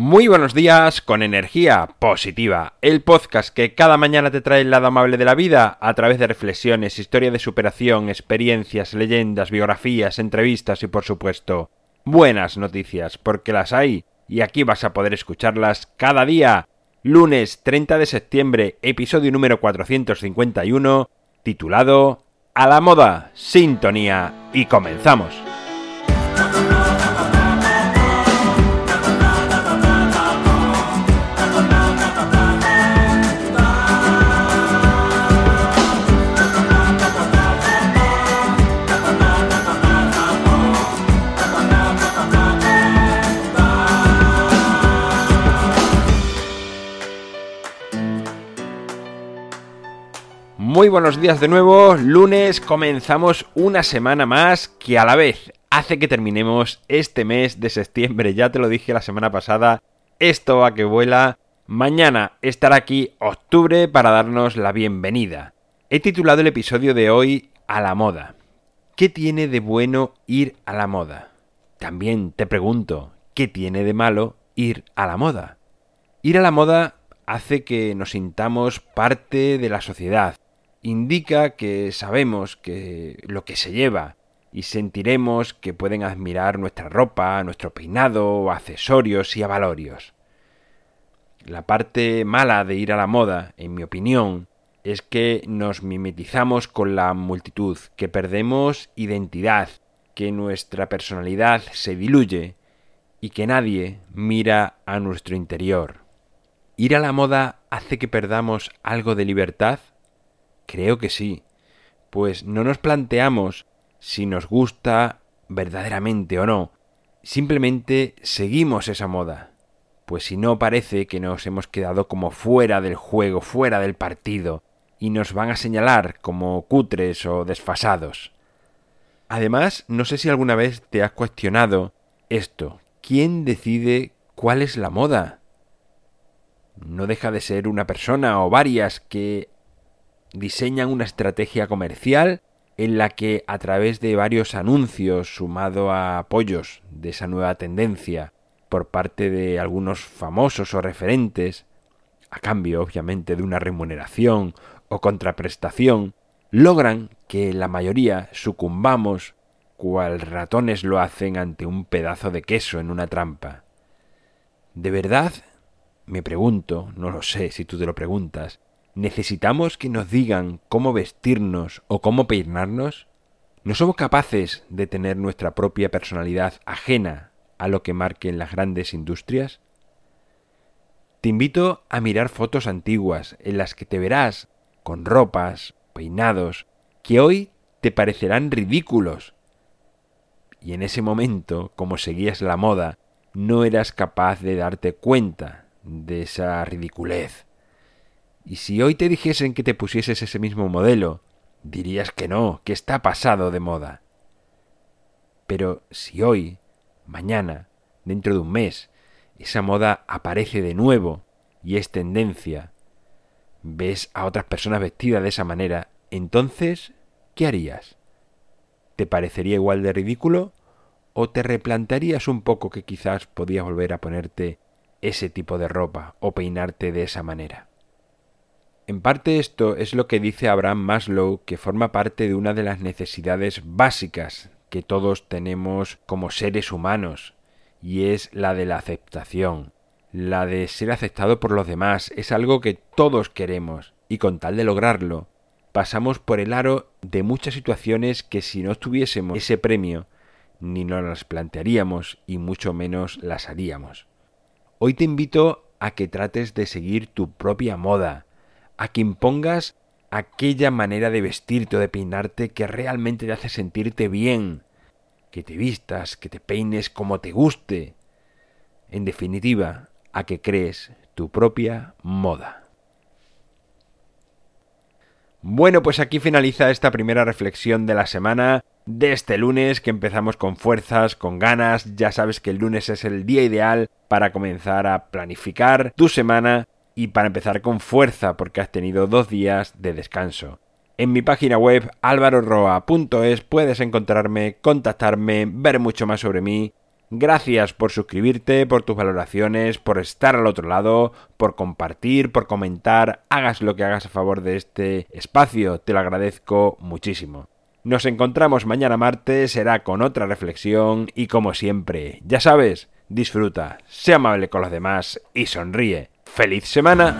Muy buenos días con energía positiva, el podcast que cada mañana te trae el lado amable de la vida a través de reflexiones, historia de superación, experiencias, leyendas, biografías, entrevistas y por supuesto buenas noticias, porque las hay y aquí vas a poder escucharlas cada día. Lunes 30 de septiembre, episodio número 451, titulado A la moda, sintonía y comenzamos. Muy buenos días de nuevo, lunes comenzamos una semana más que a la vez hace que terminemos este mes de septiembre, ya te lo dije la semana pasada, esto va que vuela, mañana estará aquí octubre para darnos la bienvenida. He titulado el episodio de hoy A la moda. ¿Qué tiene de bueno ir a la moda? También te pregunto, ¿qué tiene de malo ir a la moda? Ir a la moda hace que nos sintamos parte de la sociedad, indica que sabemos que lo que se lleva y sentiremos que pueden admirar nuestra ropa, nuestro peinado, accesorios y avalorios. La parte mala de ir a la moda, en mi opinión, es que nos mimetizamos con la multitud, que perdemos identidad, que nuestra personalidad se diluye y que nadie mira a nuestro interior. ¿Ir a la moda hace que perdamos algo de libertad? Creo que sí, pues no nos planteamos si nos gusta verdaderamente o no, simplemente seguimos esa moda, pues si no parece que nos hemos quedado como fuera del juego, fuera del partido, y nos van a señalar como cutres o desfasados. Además, no sé si alguna vez te has cuestionado esto. ¿Quién decide cuál es la moda? No deja de ser una persona o varias que diseñan una estrategia comercial en la que a través de varios anuncios sumado a apoyos de esa nueva tendencia por parte de algunos famosos o referentes, a cambio obviamente de una remuneración o contraprestación, logran que la mayoría sucumbamos cual ratones lo hacen ante un pedazo de queso en una trampa. ¿De verdad? Me pregunto, no lo sé si tú te lo preguntas, ¿Necesitamos que nos digan cómo vestirnos o cómo peinarnos? ¿No somos capaces de tener nuestra propia personalidad ajena a lo que marquen las grandes industrias? Te invito a mirar fotos antiguas en las que te verás con ropas, peinados, que hoy te parecerán ridículos. Y en ese momento, como seguías la moda, no eras capaz de darte cuenta de esa ridiculez. Y si hoy te dijesen que te pusieses ese mismo modelo, dirías que no, que está pasado de moda. Pero si hoy, mañana, dentro de un mes, esa moda aparece de nuevo y es tendencia, ves a otras personas vestidas de esa manera, entonces, ¿qué harías? ¿Te parecería igual de ridículo? ¿O te replantearías un poco que quizás podías volver a ponerte ese tipo de ropa o peinarte de esa manera? En parte esto es lo que dice Abraham Maslow, que forma parte de una de las necesidades básicas que todos tenemos como seres humanos, y es la de la aceptación. La de ser aceptado por los demás es algo que todos queremos, y con tal de lograrlo, pasamos por el aro de muchas situaciones que si no tuviésemos ese premio, ni nos las plantearíamos y mucho menos las haríamos. Hoy te invito a que trates de seguir tu propia moda, a que impongas aquella manera de vestirte o de peinarte que realmente te hace sentirte bien, que te vistas, que te peines como te guste. En definitiva, a que crees tu propia moda. Bueno, pues aquí finaliza esta primera reflexión de la semana de este lunes que empezamos con fuerzas, con ganas. Ya sabes que el lunes es el día ideal para comenzar a planificar tu semana y para empezar con fuerza porque has tenido dos días de descanso. En mi página web alvaroroa.es puedes encontrarme, contactarme, ver mucho más sobre mí Gracias por suscribirte, por tus valoraciones, por estar al otro lado, por compartir, por comentar, hagas lo que hagas a favor de este espacio, te lo agradezco muchísimo. Nos encontramos mañana martes, será con otra reflexión y como siempre, ya sabes, disfruta, sea amable con los demás y sonríe. ¡Feliz semana!